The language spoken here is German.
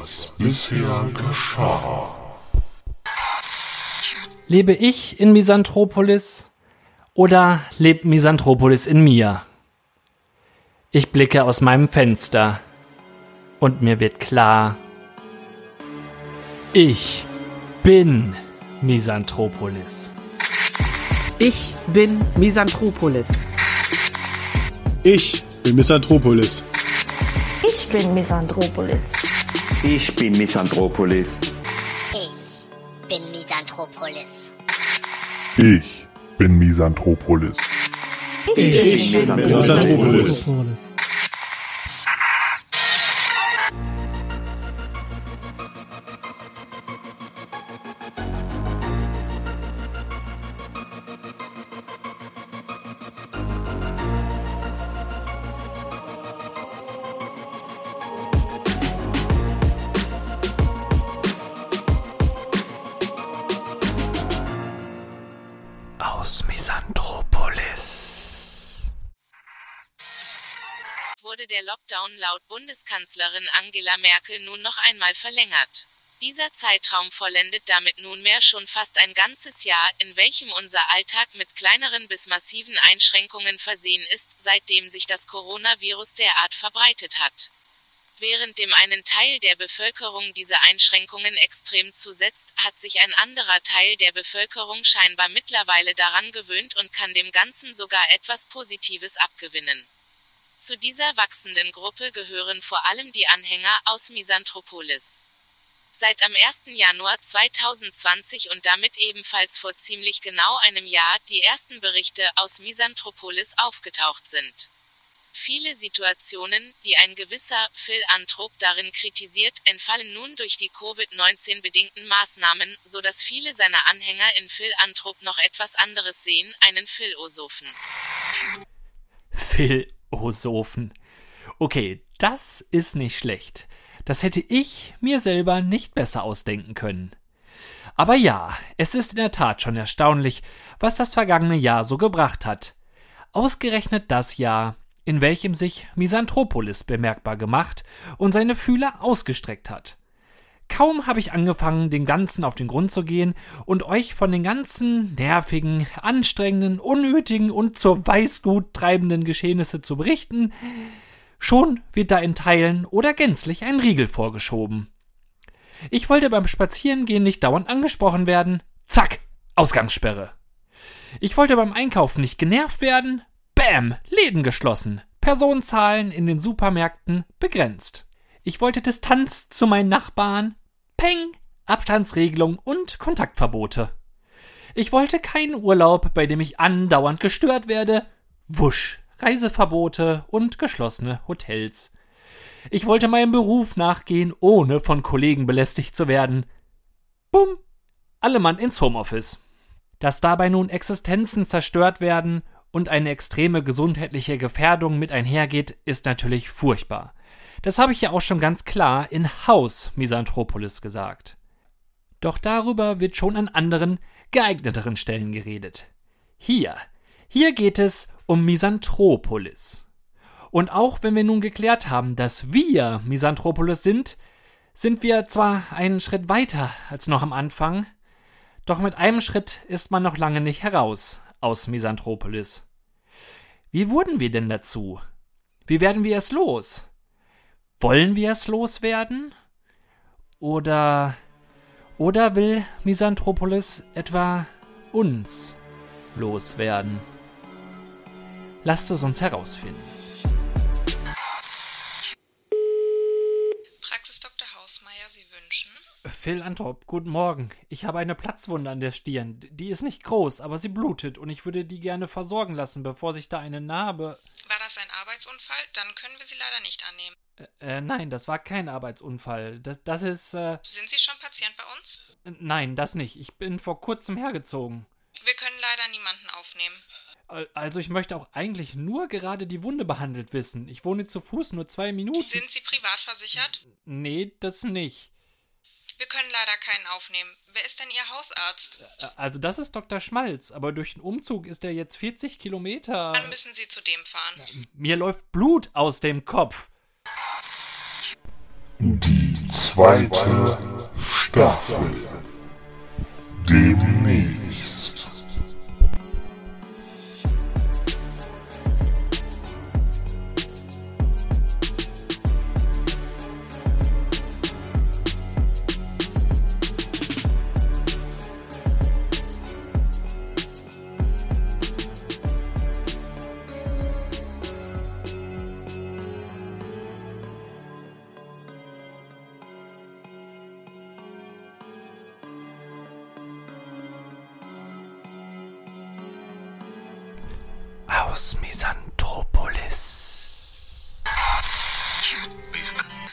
was bisher geschah. Lebe ich in Misanthropolis oder lebt Misanthropolis in mir? Ich blicke aus meinem Fenster und mir wird klar, ich bin Misanthropolis. Ich bin Misanthropolis. Ich bin Misanthropolis. Ich bin Misanthropolis. Ich bin Misanthropolis. Ich bin Misanthropolis. Ich bin Misanthropolis. Ich bin Misanthropolis. Aus Misanthropolis. Wurde der Lockdown laut Bundeskanzlerin Angela Merkel nun noch einmal verlängert. Dieser Zeitraum vollendet damit nunmehr schon fast ein ganzes Jahr, in welchem unser Alltag mit kleineren bis massiven Einschränkungen versehen ist, seitdem sich das Coronavirus derart verbreitet hat. Während dem einen Teil der Bevölkerung diese Einschränkungen extrem zusetzt, hat sich ein anderer Teil der Bevölkerung scheinbar mittlerweile daran gewöhnt und kann dem Ganzen sogar etwas Positives abgewinnen. Zu dieser wachsenden Gruppe gehören vor allem die Anhänger aus Misanthropolis. Seit am 1. Januar 2020 und damit ebenfalls vor ziemlich genau einem Jahr die ersten Berichte aus Misanthropolis aufgetaucht sind. Viele Situationen, die ein gewisser Philanthrop darin kritisiert, entfallen nun durch die Covid-19 bedingten Maßnahmen, so dass viele seiner Anhänger in Philanthrop noch etwas anderes sehen, einen Philosophen. Philosophen. Okay, das ist nicht schlecht. Das hätte ich mir selber nicht besser ausdenken können. Aber ja, es ist in der Tat schon erstaunlich, was das vergangene Jahr so gebracht hat. Ausgerechnet das Jahr, in welchem sich Misanthropolis bemerkbar gemacht und seine Fühler ausgestreckt hat. Kaum habe ich angefangen, dem Ganzen auf den Grund zu gehen und euch von den ganzen nervigen, anstrengenden, unnötigen und zur Weißgut treibenden Geschehnisse zu berichten, schon wird da in Teilen oder gänzlich ein Riegel vorgeschoben. Ich wollte beim Spazierengehen nicht dauernd angesprochen werden. Zack, Ausgangssperre. Ich wollte beim Einkaufen nicht genervt werden. Bäm, Läden geschlossen. Personenzahlen in den Supermärkten begrenzt. Ich wollte Distanz zu meinen Nachbarn. Peng, Abstandsregelung und Kontaktverbote. Ich wollte keinen Urlaub, bei dem ich andauernd gestört werde. Wusch, Reiseverbote und geschlossene Hotels. Ich wollte meinem Beruf nachgehen, ohne von Kollegen belästigt zu werden. Bumm, alle Mann ins Homeoffice. Dass dabei nun Existenzen zerstört werden und eine extreme gesundheitliche Gefährdung mit einhergeht, ist natürlich furchtbar. Das habe ich ja auch schon ganz klar in Haus Misanthropolis gesagt. Doch darüber wird schon an anderen, geeigneteren Stellen geredet. Hier, hier geht es um Misanthropolis. Und auch wenn wir nun geklärt haben, dass wir Misanthropolis sind, sind wir zwar einen Schritt weiter als noch am Anfang, doch mit einem Schritt ist man noch lange nicht heraus aus Misanthropolis. Wie wurden wir denn dazu? Wie werden wir es los? Wollen wir es loswerden? Oder oder will Misanthropolis etwa uns loswerden? Lasst es uns herausfinden. Phil Anthrop, guten Morgen. Ich habe eine Platzwunde an der Stirn. Die ist nicht groß, aber sie blutet und ich würde die gerne versorgen lassen, bevor sich da eine Narbe. War das ein Arbeitsunfall? Dann können wir Sie leider nicht annehmen. Äh, äh, nein, das war kein Arbeitsunfall. Das, das ist. Äh, Sind Sie schon Patient bei uns? nein, das nicht. Ich bin vor kurzem hergezogen. Wir können leider niemanden aufnehmen. Al- Also, ich möchte auch eigentlich nur gerade die Wunde behandelt wissen. Ich wohne zu Fuß nur zwei Minuten. Sind Sie privat versichert? Nee, das nicht. Wir können leider keinen aufnehmen. Wer ist denn Ihr Hausarzt? Äh, Also, das ist Dr. Schmalz, aber durch den Umzug ist er jetzt 40 Kilometer. Dann müssen Sie zu dem fahren. Mir läuft Blut aus dem Kopf. Die zweite Staffel. Demnächst. Aus Misanthropolis.